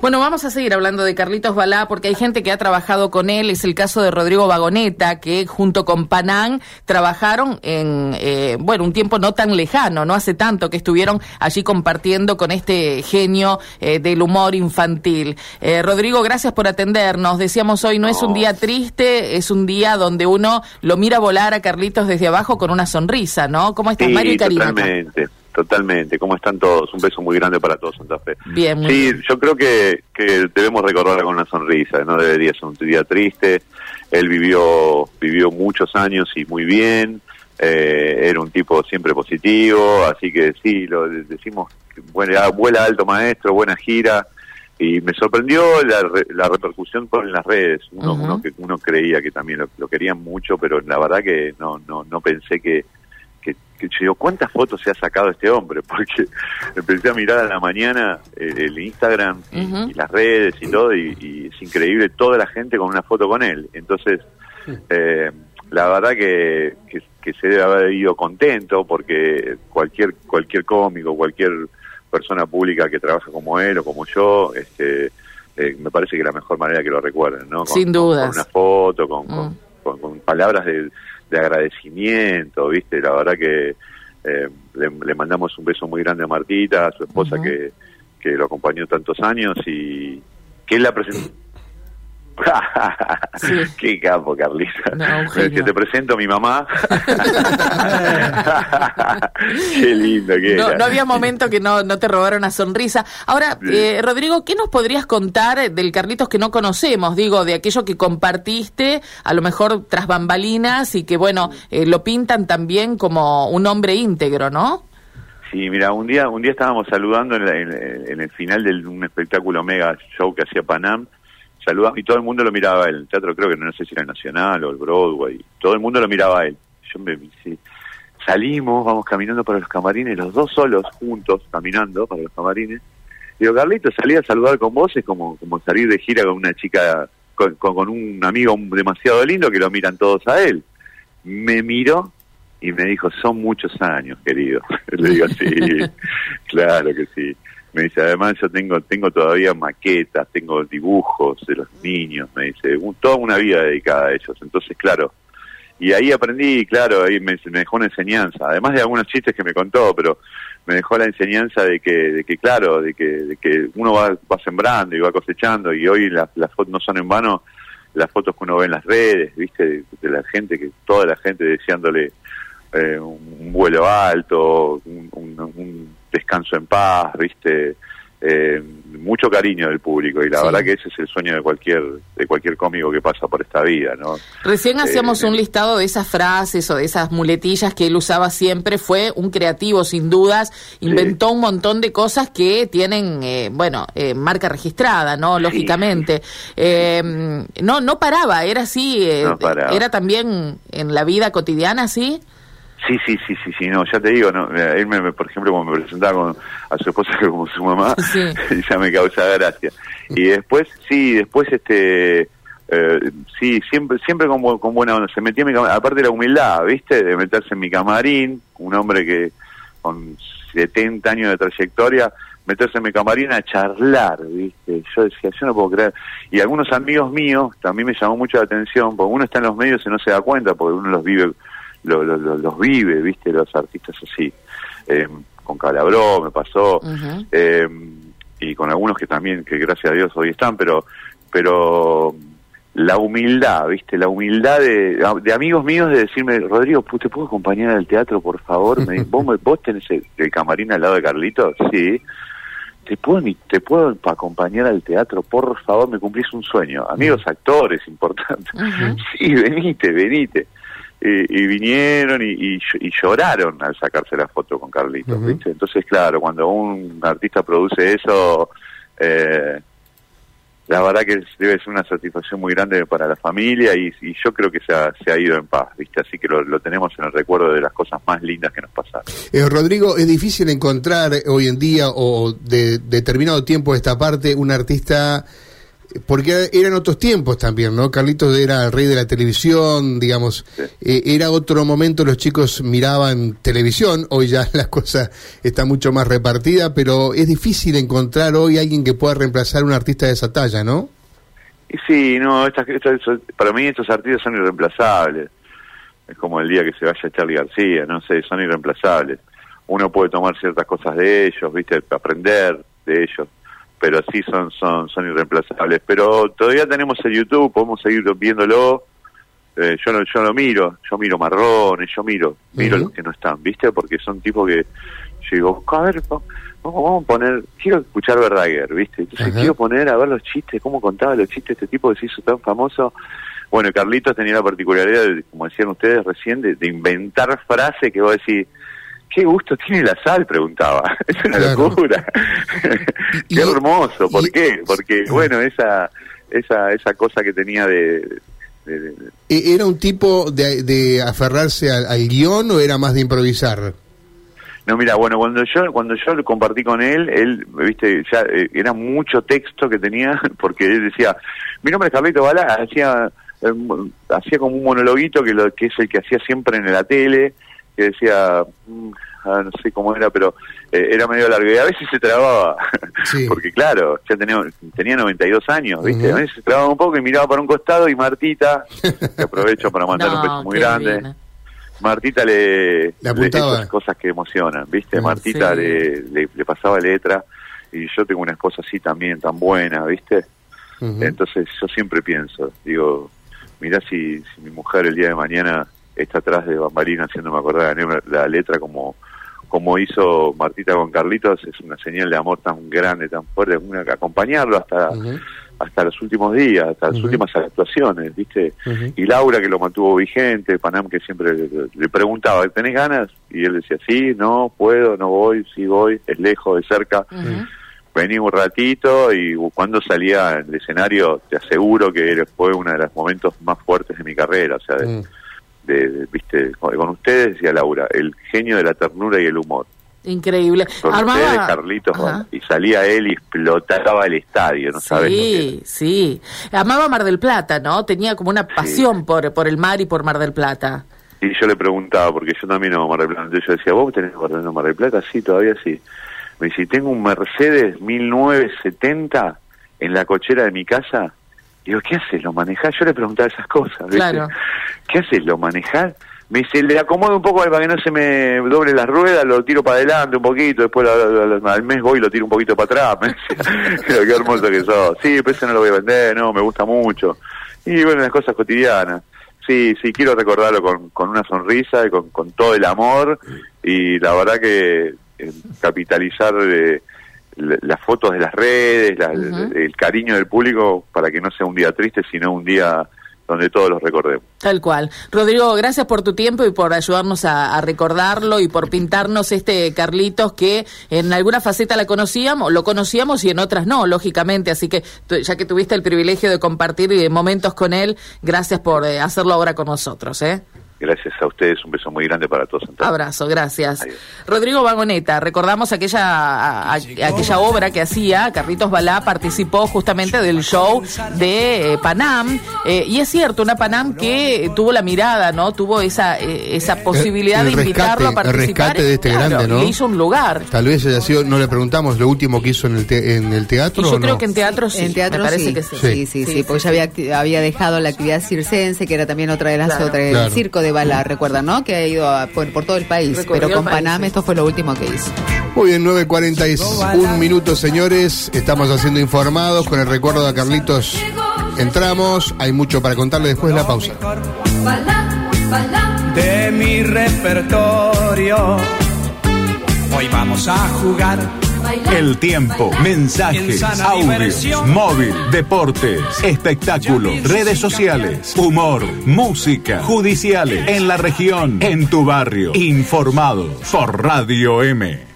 Bueno, vamos a seguir hablando de Carlitos Balá porque hay gente que ha trabajado con él. Es el caso de Rodrigo Vagoneta, que junto con Panán trabajaron en, eh, bueno, un tiempo no tan lejano, no hace tanto que estuvieron allí compartiendo con este genio eh, del humor infantil. Eh, Rodrigo, gracias por atendernos. Decíamos hoy, no, es un día triste, es un día donde uno lo mira volar a Carlitos desde abajo con una sonrisa, ¿no? ¿Cómo estás, Mario y Karina? Totalmente. Totalmente, ¿cómo están todos? Un beso muy grande para todos Santa Fe. Bien, sí, yo creo que, que debemos recordarla con una sonrisa, no debería ser un día triste. Él vivió, vivió muchos años y muy bien, eh, era un tipo siempre positivo, así que sí, lo decimos, vuela, vuela alto maestro, buena gira, y me sorprendió la, la repercusión por en las redes. Uno, uno, que, uno creía que también lo, lo, querían mucho, pero la verdad que no, no, no pensé que que yo digo, ¿cuántas fotos se ha sacado este hombre? Porque empecé a mirar a la mañana el, Instagram y, las redes y todo, y, es increíble toda la gente con una foto con él. Entonces, eh, la verdad que, que, se debe haber ido contento porque cualquier, cualquier cómico, cualquier persona pública que trabaja como él o como yo, este, eh, me parece que es la mejor manera que lo recuerden, ¿no? Sin duda. Con una foto, con, con, con palabras de de agradecimiento, ¿viste? La verdad que eh, le, mandamos un beso muy grande a Martita, a su esposa que, que lo acompañó tantos años y que él la Qué capo, Carlita. que te presento a mi mamá. Qué lindo que no, no, había momento que no, no te robara una sonrisa. Ahora, eh, Rodrigo, ¿qué nos podrías contar del Carlitos que no conocemos? Digo, de aquello que compartiste, a lo mejor tras bambalinas y que, bueno, eh, lo pintan también como un hombre íntegro, ¿no? Sí, mira, un día un día estábamos saludando en, en el final de un espectáculo mega show que hacía Panam saludaba y todo el mundo lo miraba a él. El teatro creo que no sé si era el Nacional o el Broadway. Todo el mundo lo miraba a él. Yo me salimos, vamos caminando para los camarines, los dos solos juntos caminando para los camarines. Digo, Carlito, salir a saludar con vos es como, como salir de gira con una chica, con, con, un amigo demasiado lindo que lo miran todos a él. Me miró y me dijo, son muchos años, querido. Le digo, sí, claro que sí. Me dice, además yo tengo tengo todavía maquetas, tengo dibujos de los niños, me dice, toda una vida dedicada a ellos. Entonces, claro, y ahí aprendí, claro, ahí me, dejó una enseñanza, además de algunos chistes que me contó, pero me dejó la enseñanza de que, de que claro, de que, de que uno va, va sembrando y va cosechando, y hoy las, las fotos no son en vano las fotos que uno ve en las redes, viste, de, la gente, que toda la gente deseándole eh, un vuelo alto, un, un descanso en paz, viste, eh, mucho cariño del público y la verdad que ese es el sueño de cualquier de cualquier cómico que pasa por esta vida, ¿no? Recién hacíamos eh, un listado de esas frases o de esas muletillas que él usaba siempre, fue un creativo sin dudas, inventó un montón de cosas que tienen, eh, bueno, marca registrada, ¿no? Lógicamente, no no paraba, era así, era también en la vida cotidiana, ¿sí? Sí, sí, sí, sí, sí, no, ya te digo, no, él, me, por ejemplo, cuando me presentaba con, a su esposa como su mamá, ya me causaba gracia. Y después, sí, después, este, eh, sí, siempre siempre con, con buena onda, se metía en mi camarín, aparte de la humildad, ¿viste? De meterse en mi camarín, un hombre que con 70 años de trayectoria, meterse en mi camarín a charlar, ¿viste? Yo decía, yo no puedo creer. Y algunos amigos míos también me llamó mucho la atención, porque uno está en los medios y no se da cuenta, porque uno los vive lo, los vive, viste, los artistas así. Eh, con Calabró me pasó, eh, y con algunos que también, que gracias a Dios hoy están, pero, pero la humildad, viste, la humildad de, amigos míos de decirme, Rodrigo, ¿te puedo acompañar al teatro, por favor? Me, ¿vos, ¿Vos tenés el, camarín al lado de Carlito? Sí. ¿Te puedo, ¿Te puedo acompañar al teatro? Por favor, me cumplís un sueño. Amigos actores importantes. Sí, venite, venite y vinieron y, lloraron al sacarse la foto con Carlitos. Entonces, claro, cuando un artista produce eso, eh, la verdad que debe ser una satisfacción muy grande para la familia y, yo creo que se ha, se ha, ido en paz, ¿viste? Así que lo, tenemos en el recuerdo de las cosas más lindas que nos pasaron. Eh, Rodrigo, es difícil encontrar hoy en día o de determinado tiempo esta parte un artista porque eran otros tiempos también, ¿no? Carlitos era el rey de la televisión, digamos, eh, era otro momento, los chicos miraban televisión, hoy ya la cosa está mucho más repartida, pero es difícil encontrar hoy alguien que pueda reemplazar a un artista de esa talla, ¿no? Sí, no, para mí estos artistas son irreemplazables. Es como el día que se vaya Charlie García, no sé, son irreemplazables. Uno puede tomar ciertas cosas de ellos, viste, aprender de ellos pero sí son, son, son irreemplazables. Pero todavía tenemos el YouTube, podemos seguir viéndolo. Eh, yo no, yo lo miro, yo miro marrones, yo miro, miro los que no están, ¿viste? Porque son tipos que yo digo, a ver, vamos, vamos a poner, quiero escuchar Verdaguer, ¿viste? Entonces quiero poner a ver los chistes, cómo contaba los chistes este tipo que se hizo tan famoso. Bueno, Carlitos tenía la particularidad, como decían ustedes recién, de, inventar frases que vos decís, ¿qué gusto tiene la sal? Preguntaba. Es una locura. qué hermoso. ¿Por qué? Porque, bueno, esa, esa, esa cosa que tenía de... ¿E-, ¿Era un tipo de, de aferrarse al, guion o era más de improvisar? No, mira, bueno, cuando yo cuando yo lo compartí con él, él, viste, ya eh, era mucho texto que tenía, porque él decía, mi nombre es Carlito Bala, hacía, eh, hacía como un monologuito que, lo, que es el que hacía siempre en la tele, que decía, mm, ah, no sé cómo era, pero eh, era medio largo. Y a veces se trababa, porque claro, ya tenía, tenía 92 años, ¿viste? A veces se trababa un poco y miraba para un costado y Martita, que aprovecho para mandar un beso muy grande. Martita le, le apuntaba cosas que emocionan, ¿viste? Martita le, le, pasaba letra y yo tengo una esposa así también, tan buena, ¿viste? Entonces yo siempre pienso, digo, mirá si, si mi mujer el día de mañana está atrás de Bambalina haciéndome acordar la, la letra como como hizo Martita con Carlitos, es una señal de amor tan grande, tan fuerte, una, acompañarlo hasta hasta los últimos días, hasta las últimas actuaciones, ¿viste? Y Laura que lo mantuvo vigente, Panam que siempre le, preguntaba, ¿tenés ganas? Y él decía, sí, no, puedo, no voy, sí voy, es lejos, de cerca. Vení un ratito y cuando salía el escenario, te aseguro que fue uno de los momentos más fuertes de mi carrera, o sea, de, viste, con ustedes decía Laura, el genio de la ternura y el humor. Increíble. Con ustedes, Carlitos, y salía él y explotaba el estadio, ¿no sabes? Sí, sí. Amaba Mar del Plata, ¿no? Tenía como una pasión por, por el mar y por Mar del Plata. Y yo le preguntaba, porque yo también amo Mar del Plata, entonces yo decía, ¿vos tenés Mar del Plata? Sí, todavía sí. Me dice, tengo un Mercedes 1970 en la cochera de mi casa Digo, ¿qué haces? ¿Lo manejás? Yo le preguntaba esas cosas. Claro. ¿Qué haces? ¿Lo manejás? Me dice, le acomodo un poco para que no se me doble la rueda, lo tiro para adelante un poquito, después al mes voy y lo tiro un poquito para atrás. Me qué hermoso que sos. Sí, pero ese no lo voy a vender, no, me gusta mucho. Y bueno, las cosas cotidianas. Sí, sí, quiero recordarlo con, con una sonrisa y con, con todo el amor. Y la verdad que eh, capitalizar... Eh, las fotos de las redes, el, cariño del público para que no sea un día triste, sino un día donde todos los recordemos. Tal cual. Rodrigo, gracias por tu tiempo y por ayudarnos a, recordarlo y por pintarnos este Carlitos que en alguna faceta la conocíamos, lo conocíamos y en otras no, lógicamente. Así que ya que tuviste el privilegio de compartir eh, momentos con él, gracias por eh, hacerlo ahora con nosotros. ¿eh? Gracias a ustedes, un beso muy grande para todos. Abrazo, gracias. Rodrigo Vagoneta, recordamos aquella aquella obra que hacía, Carritos Balá participó justamente del show de eh, Panam, eh, y es cierto, una Panam que tuvo la mirada, ¿no? Tuvo esa eh, esa posibilidad de invitarlo a participar. El rescate de este grande, ¿no? Le hizo un lugar. Tal vez haya sido, no le preguntamos, lo último que hizo en el, en el teatro. yo creo que en teatro sí. En teatro me parece que sí. Sí, sí, sí, porque ya había, había dejado la actividad circense, que era también otra de las otras, el circo de de Bala, recuerda, ¿no? Que ha ido por, todo el país, pero con Panam esto fue lo último que hizo. Muy bien, 9.41 minutos, señores. Estamos haciendo informados con el recuerdo de Carlitos. Entramos, hay mucho para contarle después de la pausa. De mi repertorio, hoy vamos a jugar el tiempo, mensajes, audios, móvil, deportes, espectáculos, redes sociales, humor, música, judiciales, en la región, en tu barrio, informados por Radio M.